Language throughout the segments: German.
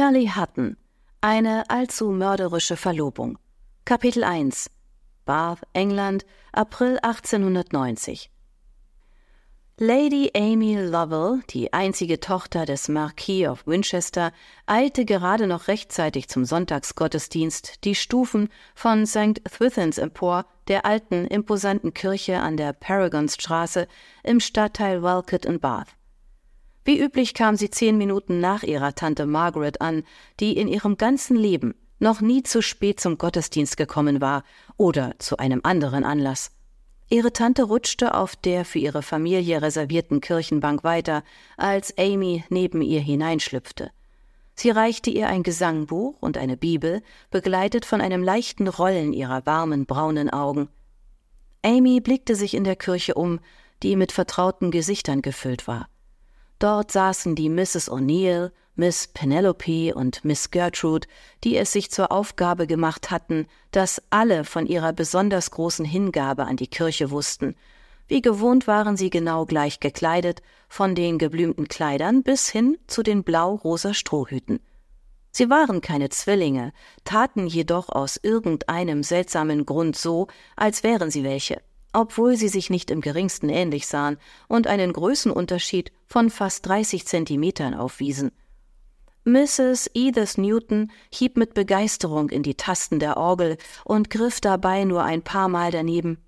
Kelly Hutton. Eine allzu mörderische Verlobung. Kapitel 1. Bath, England, April 1890. Lady Amy Lovell, die einzige Tochter des Marquis of Winchester, eilte gerade noch rechtzeitig zum Sonntagsgottesdienst die Stufen von St. Swithins empor, der alten, imposanten Kirche an der Paragonstraße im Stadtteil Walcott in Bath. Wie üblich kam sie zehn Minuten nach ihrer Tante Margaret an, die in ihrem ganzen Leben noch nie zu spät zum Gottesdienst gekommen war oder zu einem anderen Anlass. Ihre Tante rutschte auf der für ihre Familie reservierten Kirchenbank weiter, als Amy neben ihr hineinschlüpfte. Sie reichte ihr ein Gesangbuch und eine Bibel, begleitet von einem leichten Rollen ihrer warmen braunen Augen. Amy blickte sich in der Kirche um, die mit vertrauten Gesichtern gefüllt war. Dort saßen die Mrs. O'Neill, Miss Penelope und Miss Gertrude, die es sich zur Aufgabe gemacht hatten, dass alle von ihrer besonders großen Hingabe an die Kirche wussten. Wie gewohnt waren sie genau gleich gekleidet, von den geblümten Kleidern bis hin zu den blau-rosa Strohhüten. Sie waren keine Zwillinge, taten jedoch aus irgendeinem seltsamen Grund so, als wären sie welche, obwohl sie sich nicht im geringsten ähnlich sahen und einen Größenunterschied von fast 30 Zentimetern aufwiesen. Mrs. Edith Newton hieb mit Begeisterung in die Tasten der Orgel und griff dabei nur ein paar Mal daneben.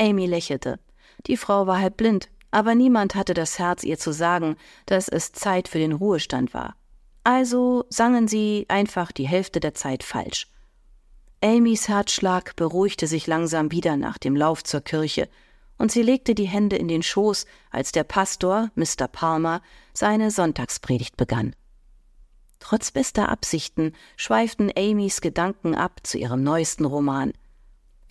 Amy lächelte. Die Frau war halb blind, aber niemand hatte das Herz, ihr zu sagen, dass es Zeit für den Ruhestand war. Also sangen sie einfach die Hälfte der Zeit falsch. Amys Herzschlag beruhigte sich langsam wieder nach dem Lauf zur Kirche, und sie legte die Hände in den Schoß, als der Pastor, Mr. Palmer, seine Sonntagspredigt begann. Trotz bester Absichten schweiften Amys Gedanken ab zu ihrem neuesten Roman.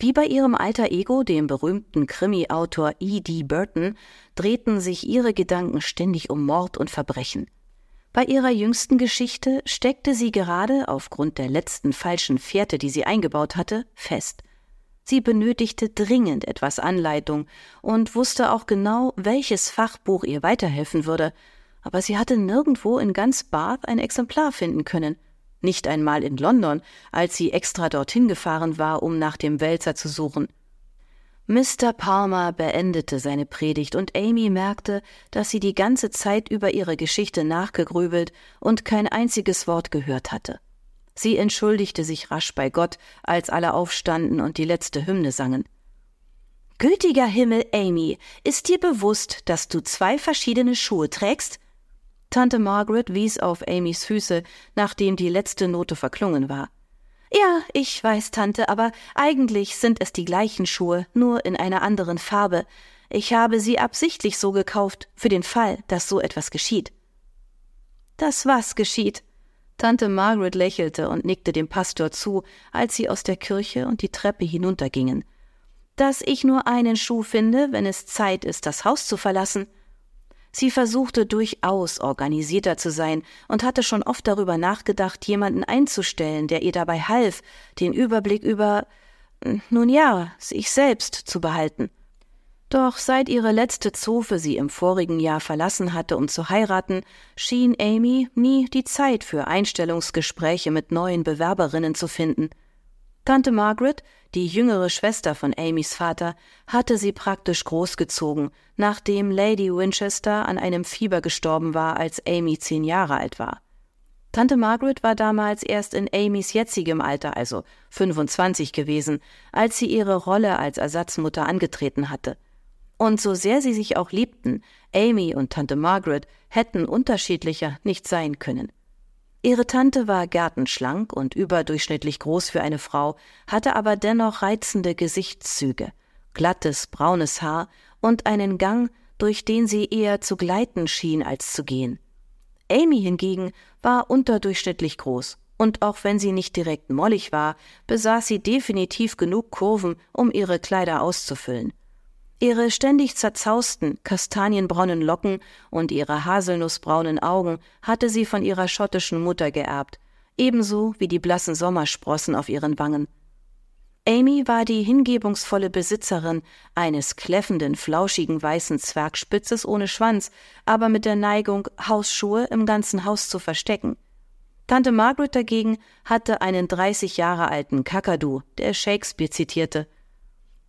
Wie bei ihrem alter Ego, dem berühmten Krimi-Autor E.D. Burton, drehten sich ihre Gedanken ständig um Mord und Verbrechen. Bei ihrer jüngsten Geschichte steckte sie gerade aufgrund der letzten falschen Fährte, die sie eingebaut hatte, fest. Sie benötigte dringend etwas Anleitung und wusste auch genau, welches Fachbuch ihr weiterhelfen würde, aber sie hatte nirgendwo in ganz Bath ein Exemplar finden können. Nicht einmal in London, als sie extra dorthin gefahren war, um nach dem Wälzer zu suchen. Mr. Palmer beendete seine Predigt und Amy merkte, dass sie die ganze Zeit über ihre Geschichte nachgegrübelt und kein einziges Wort gehört hatte. Sie entschuldigte sich rasch bei Gott, als alle aufstanden und die letzte Hymne sangen. Gütiger Himmel, Amy, ist dir bewusst, dass du zwei verschiedene Schuhe trägst? Tante Margaret wies auf Amys Füße, nachdem die letzte Note verklungen war. Ja, ich weiß, Tante, aber eigentlich sind es die gleichen Schuhe, nur in einer anderen Farbe. Ich habe sie absichtlich so gekauft, für den Fall, dass so etwas geschieht. Das was geschieht? Tante Margaret lächelte und nickte dem Pastor zu, als sie aus der Kirche und die Treppe hinuntergingen. Dass ich nur einen Schuh finde, wenn es Zeit ist, das Haus zu verlassen. Sie versuchte durchaus organisierter zu sein und hatte schon oft darüber nachgedacht, jemanden einzustellen, der ihr dabei half, den Überblick über, nun ja, sich selbst zu behalten. Doch seit ihre letzte Zofe sie im vorigen Jahr verlassen hatte, um zu heiraten, schien Amy nie die Zeit für Einstellungsgespräche mit neuen Bewerberinnen zu finden. Tante Margaret, die jüngere Schwester von Amys Vater, hatte sie praktisch großgezogen, nachdem Lady Winchester an einem Fieber gestorben war, als Amy zehn Jahre alt war. Tante Margaret war damals erst in Amys jetzigem Alter, also 25 gewesen, als sie ihre Rolle als Ersatzmutter angetreten hatte. Und so sehr sie sich auch liebten, Amy und Tante Margaret hätten unterschiedlicher nicht sein können. Ihre Tante war gärtenschlank und überdurchschnittlich groß für eine Frau, hatte aber dennoch reizende Gesichtszüge, glattes braunes Haar und einen Gang, durch den sie eher zu gleiten schien als zu gehen. Amy hingegen war unterdurchschnittlich groß, und auch wenn sie nicht direkt mollig war, besaß sie definitiv genug Kurven, um ihre Kleider auszufüllen. Ihre ständig zerzausten, kastanienbraunen Locken und ihre haselnussbraunen Augen hatte sie von ihrer schottischen Mutter geerbt, ebenso wie die blassen Sommersprossen auf ihren Wangen. Amy war die hingebungsvolle Besitzerin eines kläffenden, flauschigen weißen Zwergspitzes ohne Schwanz, aber mit der Neigung, Hausschuhe im ganzen Haus zu verstecken. Tante Margaret dagegen hatte einen 30 Jahre alten Kakadu, der Shakespeare zitierte.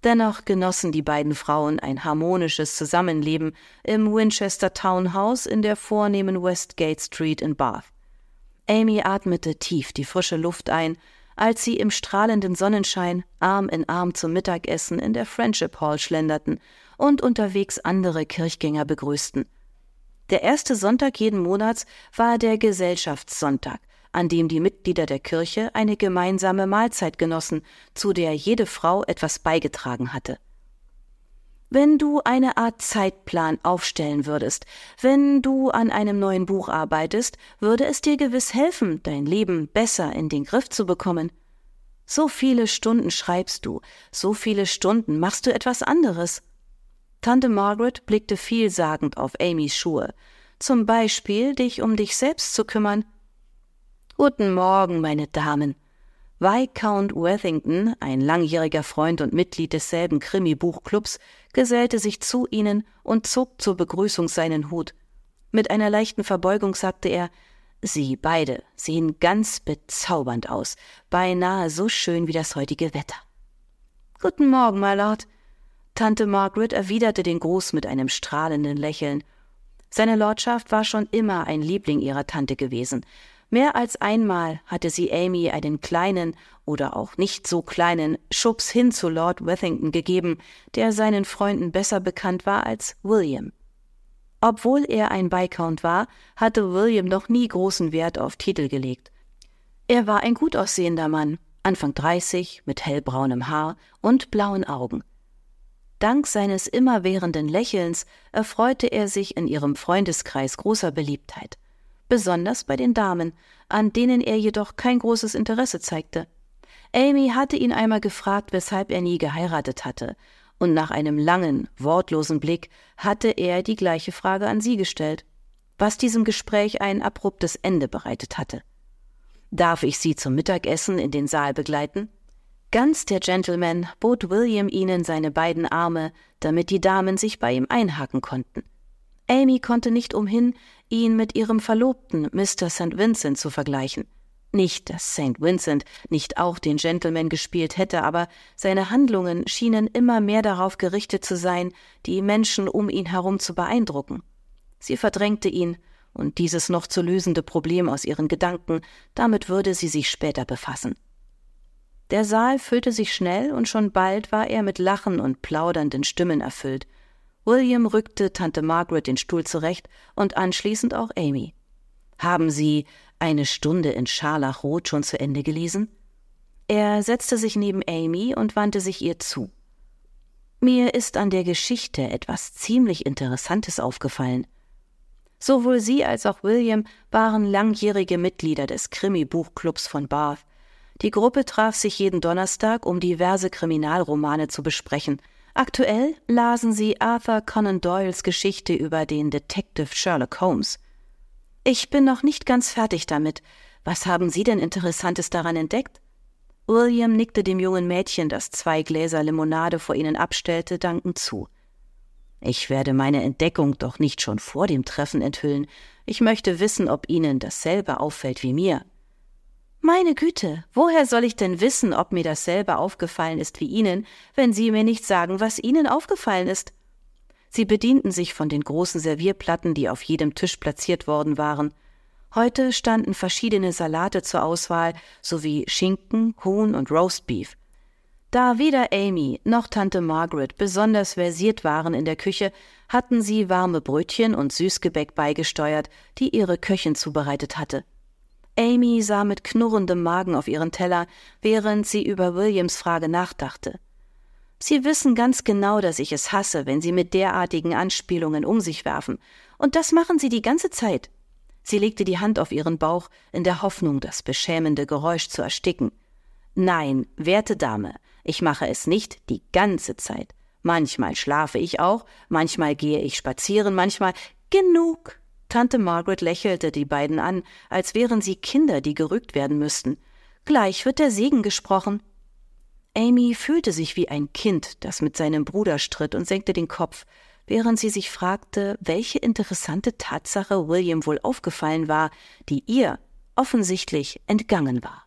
Dennoch genossen die beiden Frauen ein harmonisches Zusammenleben im Winchester Townhouse in der vornehmen Westgate Street in Bath. Amy atmete tief die frische Luft ein, als sie im strahlenden Sonnenschein Arm in Arm zum Mittagessen in der Friendship Hall schlenderten und unterwegs andere Kirchgänger begrüßten. Der erste Sonntag jeden Monats war der Gesellschaftssonntag, an dem die Mitglieder der Kirche eine gemeinsame Mahlzeit genossen, zu der jede Frau etwas beigetragen hatte. Wenn du eine Art Zeitplan aufstellen würdest, wenn du an einem neuen Buch arbeitest, würde es dir gewiss helfen, dein Leben besser in den Griff zu bekommen. So viele Stunden schreibst du, so viele Stunden machst du etwas anderes. Tante Margaret blickte vielsagend auf Amys Schuhe. Zum Beispiel, dich um dich selbst zu kümmern. Guten Morgen, meine Damen. Viscount Worthington, ein langjähriger Freund und Mitglied desselben Krimi-Buchclubs, gesellte sich zu ihnen und zog zur Begrüßung seinen Hut. Mit einer leichten Verbeugung sagte er Sie beide sehen ganz bezaubernd aus, beinahe so schön wie das heutige Wetter. Guten Morgen, my Lord. Tante Margaret erwiderte den Gruß mit einem strahlenden Lächeln. Seine Lordschaft war schon immer ein Liebling ihrer Tante gewesen, Mehr als einmal hatte sie Amy einen kleinen oder auch nicht so kleinen Schubs hin zu Lord Wethington gegeben, der seinen Freunden besser bekannt war als William. Obwohl er ein Viscount war, hatte William noch nie großen Wert auf Titel gelegt. Er war ein gut aussehender Mann, Anfang dreißig, mit hellbraunem Haar und blauen Augen. Dank seines immerwährenden Lächelns erfreute er sich in ihrem Freundeskreis großer Beliebtheit besonders bei den Damen, an denen er jedoch kein großes Interesse zeigte. Amy hatte ihn einmal gefragt, weshalb er nie geheiratet hatte, und nach einem langen, wortlosen Blick hatte er die gleiche Frage an sie gestellt, was diesem Gespräch ein abruptes Ende bereitet hatte. Darf ich Sie zum Mittagessen in den Saal begleiten? Ganz der Gentleman bot William ihnen seine beiden Arme, damit die Damen sich bei ihm einhaken konnten. Amy konnte nicht umhin, ihn mit ihrem Verlobten Mr. St. Vincent zu vergleichen. Nicht, dass St. Vincent nicht auch den Gentleman gespielt hätte, aber seine Handlungen schienen immer mehr darauf gerichtet zu sein, die Menschen um ihn herum zu beeindrucken. Sie verdrängte ihn, und dieses noch zu lösende Problem aus ihren Gedanken, damit würde sie sich später befassen. Der Saal füllte sich schnell, und schon bald war er mit Lachen und plaudernden Stimmen erfüllt. William rückte Tante Margaret den Stuhl zurecht und anschließend auch Amy. Haben Sie eine Stunde in Scharlachrot schon zu Ende gelesen? Er setzte sich neben Amy und wandte sich ihr zu. Mir ist an der Geschichte etwas ziemlich Interessantes aufgefallen. Sowohl sie als auch William waren langjährige Mitglieder des Krimi-Buchclubs von Bath. Die Gruppe traf sich jeden Donnerstag, um diverse Kriminalromane zu besprechen, Aktuell lasen sie Arthur Conan Doyles Geschichte über den Detective Sherlock Holmes. Ich bin noch nicht ganz fertig damit. Was haben Sie denn Interessantes daran entdeckt? William nickte dem jungen Mädchen, das zwei Gläser Limonade vor ihnen abstellte, dankend zu. Ich werde meine Entdeckung doch nicht schon vor dem Treffen enthüllen. Ich möchte wissen, ob Ihnen dasselbe auffällt wie mir. Meine Güte, woher soll ich denn wissen, ob mir dasselbe aufgefallen ist wie Ihnen, wenn Sie mir nicht sagen, was Ihnen aufgefallen ist? Sie bedienten sich von den großen Servierplatten, die auf jedem Tisch platziert worden waren. Heute standen verschiedene Salate zur Auswahl, sowie Schinken, Huhn und Roastbeef. Da weder Amy noch Tante Margaret besonders versiert waren in der Küche, hatten sie warme Brötchen und Süßgebäck beigesteuert, die ihre Köchin zubereitet hatte. Amy sah mit knurrendem Magen auf ihren Teller, während sie über Williams Frage nachdachte. Sie wissen ganz genau, dass ich es hasse, wenn Sie mit derartigen Anspielungen um sich werfen, und das machen Sie die ganze Zeit. Sie legte die Hand auf ihren Bauch, in der Hoffnung, das beschämende Geräusch zu ersticken. Nein, werte Dame, ich mache es nicht die ganze Zeit. Manchmal schlafe ich auch, manchmal gehe ich spazieren, manchmal genug. Tante Margaret lächelte die beiden an, als wären sie Kinder, die gerügt werden müssten. Gleich wird der Segen gesprochen. Amy fühlte sich wie ein Kind, das mit seinem Bruder stritt und senkte den Kopf, während sie sich fragte, welche interessante Tatsache William wohl aufgefallen war, die ihr, offensichtlich entgangen war.